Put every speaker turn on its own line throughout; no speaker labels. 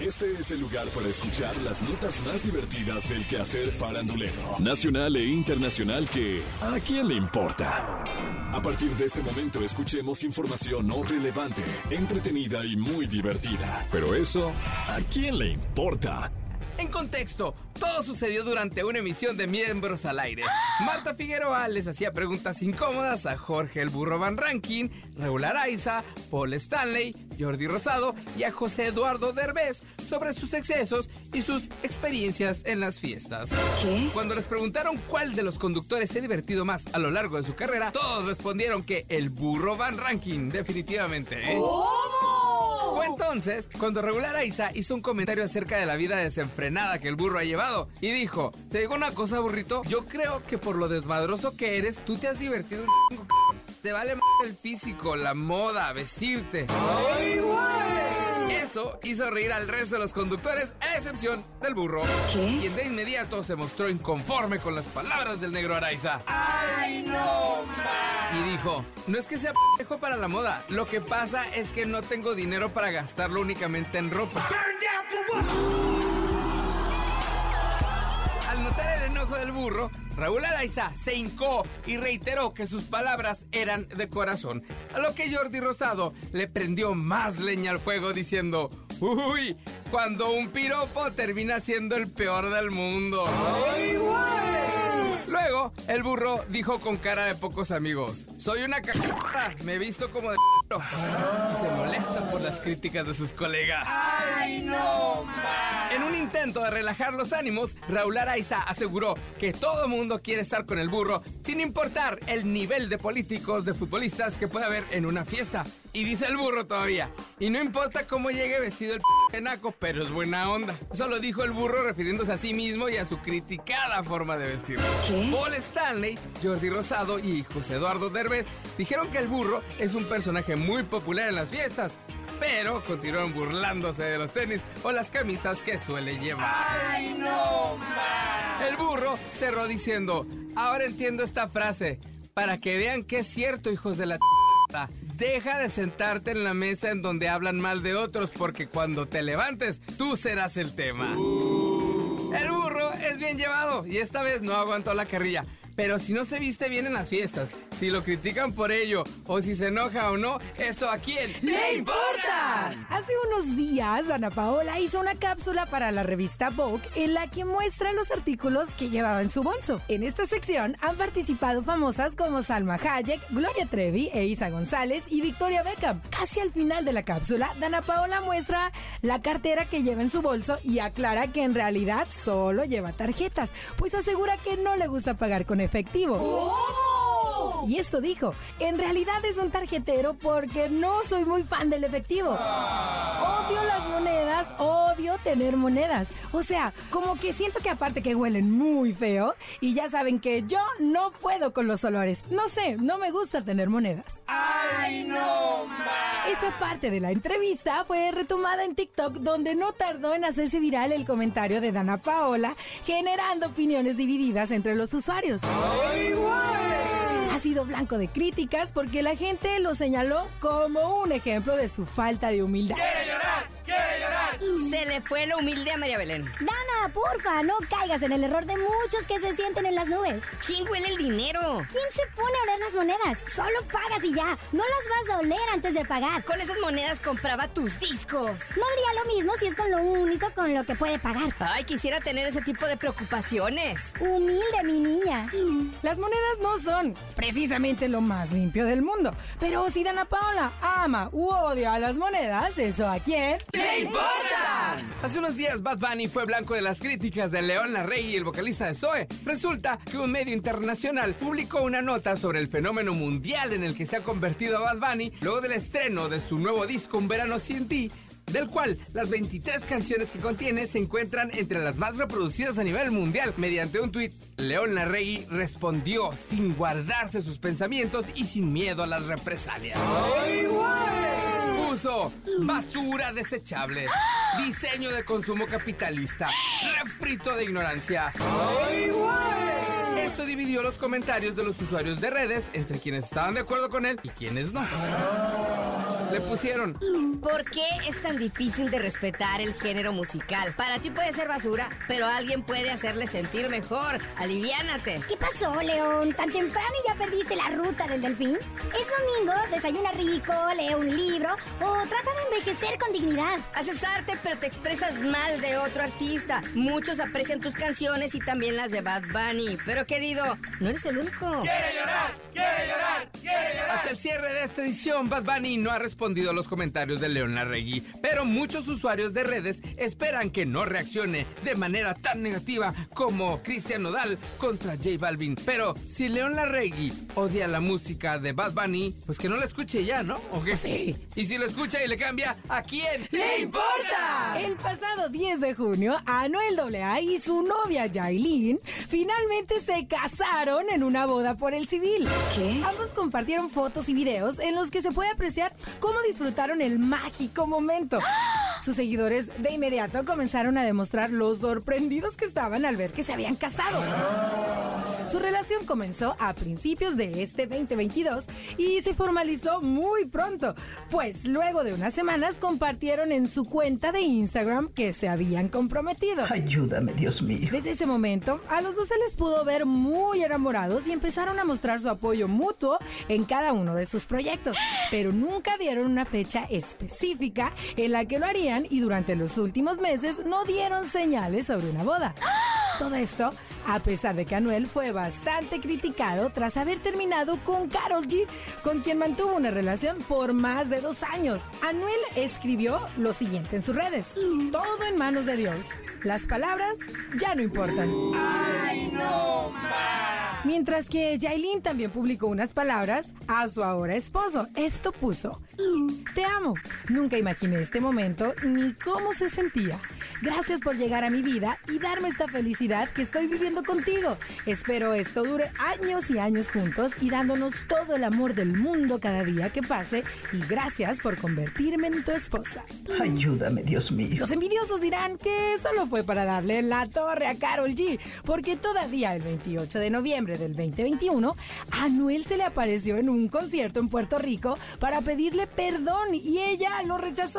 Este es el lugar para escuchar las notas más divertidas del quehacer farandulero, nacional e internacional que ¿a quién le importa? A partir de este momento escuchemos información no relevante, entretenida y muy divertida. Pero eso, ¿a quién le importa?
En contexto, todo sucedió durante una emisión de Miembros al Aire. Marta Figueroa les hacía preguntas incómodas a Jorge el Burro Van Rankin, Raúl Araiza, Paul Stanley, Jordi Rosado y a José Eduardo Derbez sobre sus excesos y sus experiencias en las fiestas.
¿Qué?
Cuando les preguntaron cuál de los conductores se ha divertido más a lo largo de su carrera, todos respondieron que el Burro Van Rankin, definitivamente. ¿eh? Fue entonces cuando Regular Aiza hizo un comentario acerca de la vida desenfrenada que el burro ha llevado y dijo, te digo una cosa burrito, yo creo que por lo desmadroso que eres, tú te has divertido un Te vale el físico, la moda, vestirte. Eso hizo reír al resto de los conductores, a excepción del burro.
¿Qué?
Quien de inmediato se mostró inconforme con las palabras del negro Araiza. Y dijo, no es que sea pendejo para la moda, lo que pasa es que no tengo dinero para gastarlo únicamente en ropa. Al notar el enojo del burro, Raúl Araiza se hincó y reiteró que sus palabras eran de corazón, a lo que Jordi Rosado le prendió más leña al fuego diciendo, uy, cuando un piropo termina siendo el peor del mundo. Luego, el burro dijo con cara de pocos amigos, soy una cagada, me he visto como de y se molesta por las críticas de sus colegas. En un intento de relajar los ánimos, Raúl Araiza aseguró que todo mundo quiere estar con el burro, sin importar el nivel de políticos, de futbolistas que pueda haber en una fiesta. Y dice el burro todavía, y no importa cómo llegue vestido el p naco, pero es buena onda. Eso lo dijo el burro refiriéndose a sí mismo y a su criticada forma de vestir.
¿Qué?
Paul Stanley, Jordi Rosado y José Eduardo Derbez dijeron que el burro es un personaje muy popular en las fiestas, pero continuaron burlándose de los tenis o las camisas que suele llevar. El burro cerró diciendo, ahora entiendo esta frase, para que vean que es cierto, hijos de la... t***. Deja de sentarte en la mesa en donde hablan mal de otros porque cuando te levantes tú serás el tema. El burro es bien llevado y esta vez no aguantó la carrilla. Pero si no se viste bien en las fiestas, si lo critican por ello o si se enoja o no, ¿eso a quién le importa?
Hace unos días, Ana Paola hizo una cápsula para la revista Vogue en la que muestra los artículos que llevaba en su bolso. En esta sección han participado famosas como Salma Hayek, Gloria Trevi, Eiza González y Victoria Beckham. Casi al final de la cápsula, Dana Paola muestra la cartera que lleva en su bolso y aclara que en realidad solo lleva tarjetas, pues asegura que no le gusta pagar con efectivo. Y esto dijo, en realidad es un tarjetero porque no soy muy fan del efectivo. Odio las monedas, odio tener monedas. O sea, como que siento que aparte que huelen muy feo y ya saben que yo no puedo con los olores. No sé, no me gusta tener monedas. Esa parte de la entrevista fue retomada en TikTok donde no tardó en hacerse viral el comentario de Dana Paola, generando opiniones divididas entre los usuarios. Ha blanco de críticas porque la gente lo señaló como un ejemplo de su falta de humildad.
Se le fue lo humilde a María Belén.
Dana, porfa, no caigas en el error de muchos que se sienten en las nubes.
¿Quién huele el dinero?
¿Quién se pone a oler las monedas? Solo pagas y ya. No las vas a oler antes de pagar.
Con esas monedas compraba tus discos.
No diría lo mismo si es con lo único con lo que puede pagar.
Ay, quisiera tener ese tipo de preocupaciones.
Humilde, mi niña.
Las monedas no son precisamente lo más limpio del mundo. Pero si Dana Paola ama u odia a las monedas, ¿eso a quién?
¡Le importa! Hace unos días Bad Bunny fue blanco de las críticas de León Larrey y el vocalista de Zoe. Resulta que un medio internacional publicó una nota sobre el fenómeno mundial en el que se ha convertido Bad Bunny luego del estreno de su nuevo disco Un Verano Sin Ti, del cual las 23 canciones que contiene se encuentran entre las más reproducidas a nivel mundial. Mediante un tuit, León Larregui respondió sin guardarse sus pensamientos y sin miedo a las represalias. Puso basura desechable, diseño de consumo capitalista, refrito de ignorancia. Esto dividió los comentarios de los usuarios de redes entre quienes estaban de acuerdo con él y quienes no. Le pusieron.
¿Por qué es tan difícil de respetar el género musical? Para ti puede ser basura, pero alguien puede hacerle sentir mejor. Aliviánate.
¿Qué pasó, León? ¿Tan temprano y ya perdiste la ruta del delfín? Es domingo, desayuna rico, lee un libro o trata de envejecer con dignidad.
Haces arte, pero te expresas mal de otro artista. Muchos aprecian tus canciones y también las de Bad Bunny. Pero querido, no eres el único.
¡Quiere llorar! ¡Quiere llorar!
Hasta el cierre de esta edición, Bad Bunny no ha respondido a los comentarios de León Larregui, pero muchos usuarios de redes esperan que no reaccione de manera tan negativa como Cristian Nodal contra J Balvin. Pero si León Larregui odia la música de Bad Bunny, pues que no la escuche ya, ¿no? ¿O qué? Sí. Y si lo escucha y le cambia, ¿a quién le importa?
El pasado 10 de junio, Anuel AA y su novia Yailin finalmente se casaron en una boda por el civil.
¿Qué?
Ambos compartieron fotos y videos en los que se puede apreciar cómo disfrutaron el mágico momento. Sus seguidores de inmediato comenzaron a demostrar lo sorprendidos que estaban al ver que se habían casado. Su relación comenzó a principios de este 2022 y se formalizó muy pronto, pues luego de unas semanas compartieron en su cuenta de Instagram que se habían comprometido.
Ayúdame, Dios mío.
Desde ese momento, a los dos se les pudo ver muy enamorados y empezaron a mostrar su apoyo mutuo en cada uno de sus proyectos, pero nunca dieron una fecha específica en la que lo harían y durante los últimos meses no dieron señales sobre una boda. Todo esto a pesar de que Anuel fue bastante criticado tras haber terminado con Carol G, con quien mantuvo una relación por más de dos años. Anuel escribió lo siguiente en sus redes: Todo en manos de Dios. Las palabras ya no importan.
¡Ay, no más!
Mientras que Yailin también publicó unas palabras a su ahora esposo. Esto puso: Te amo. Nunca imaginé este momento ni cómo se sentía. Gracias por llegar a mi vida y darme esta felicidad que estoy viviendo contigo. Espero esto dure años y años juntos y dándonos todo el amor del mundo cada día que pase. Y gracias por convertirme en tu esposa.
Ayúdame, Dios mío.
Los envidiosos dirán que solo fue para darle la torre a Carol G, porque todavía el 28 de noviembre del 2021, a Anuel se le apareció en un concierto en Puerto Rico para pedirle perdón y ella lo rechazó.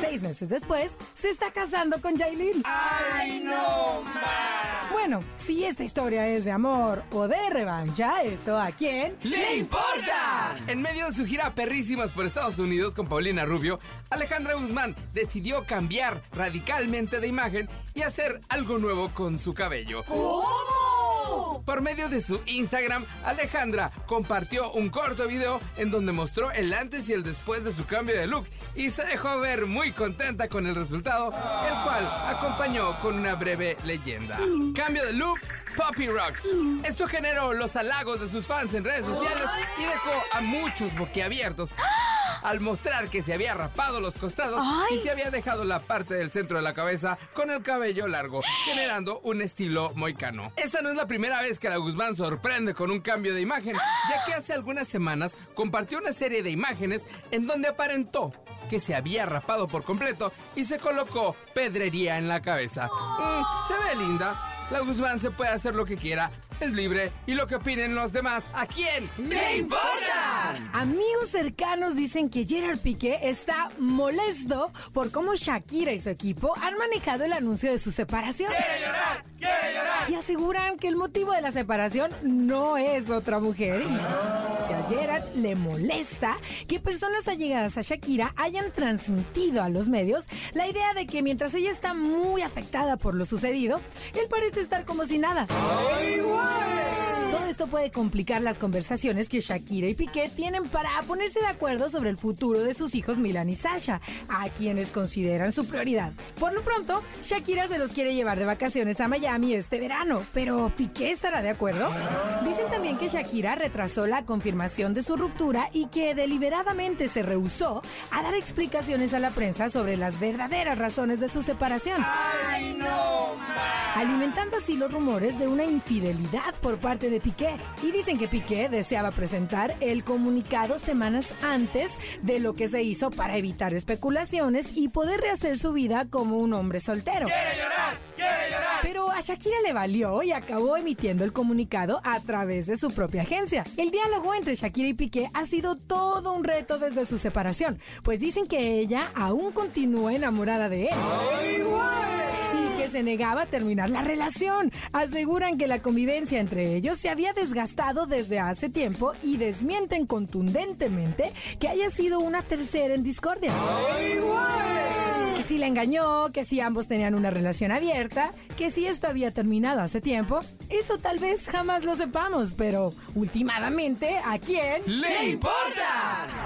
Seis meses después, se está casando con Jailin.
¡Ay, no más!
Bueno, si esta historia es de amor o de revancha, eso a quién
¡Le importa! En medio de su gira perrísimas por Estados Unidos con Paulina Rubio, Alejandra Guzmán decidió cambiar radicalmente de imagen y hacer algo nuevo con su cabello.
¿Cómo?
Por medio de su Instagram, Alejandra compartió un corto video en donde mostró el antes y el después de su cambio de look y se dejó ver muy contenta con el resultado, el cual acompañó con una breve leyenda. Cambio de look, Poppy Rocks. Esto generó los halagos de sus fans en redes sociales y dejó a muchos boquiabiertos al mostrar que se había rapado los costados y se había dejado la parte del centro de la cabeza con el cabello largo, generando un estilo moicano. Esa no es la primera vez que la Guzmán sorprende con un cambio de imagen, ya que hace algunas semanas compartió una serie de imágenes en donde aparentó que se había rapado por completo y se colocó pedrería en la cabeza. Mm, se ve linda. La Guzmán se puede hacer lo que quiera, es libre y lo que opinen los demás, ¿a quién le importa?
Amigos cercanos dicen que Gerard Piqué está molesto por cómo Shakira y su equipo han manejado el anuncio de su separación.
¡Quiere llorar! ¡Quiere llorar!
Y aseguran que el motivo de la separación no es otra mujer. Y que a Gerard le molesta que personas allegadas a Shakira hayan transmitido a los medios la idea de que mientras ella está muy afectada por lo sucedido, él parece estar como si nada. Todo esto puede complicar las conversaciones que Shakira y Piqué tienen para ponerse de acuerdo sobre el futuro de sus hijos Milan y Sasha, a quienes consideran su prioridad. Por lo pronto, Shakira se los quiere llevar de vacaciones a Miami este verano, pero ¿Piqué estará de acuerdo? Dicen también que Shakira retrasó la confirmación de su ruptura y que deliberadamente se rehusó a dar explicaciones a la prensa sobre las verdaderas razones de su separación.
¡Ay, no!
Alimentando así los rumores de una infidelidad por parte de Piqué. Y dicen que Piqué deseaba presentar el comunicado semanas antes de lo que se hizo para evitar especulaciones y poder rehacer su vida como un hombre soltero.
¡Quiere llorar! ¡Quiere llorar!
Pero a Shakira le valió y acabó emitiendo el comunicado a través de su propia agencia. El diálogo entre Shakira y Piqué ha sido todo un reto desde su separación, pues dicen que ella aún continúa enamorada de él. Y que se negaba a terminar la relación. Aseguran que la convivencia entre ellos se había desgastado desde hace tiempo y desmienten contundentemente que haya sido una tercera en discordia. Que si la engañó, que si ambos tenían una relación abierta, que si esto había terminado hace tiempo, eso tal vez jamás lo sepamos, pero últimamente, ¿a quién
¡Le importa!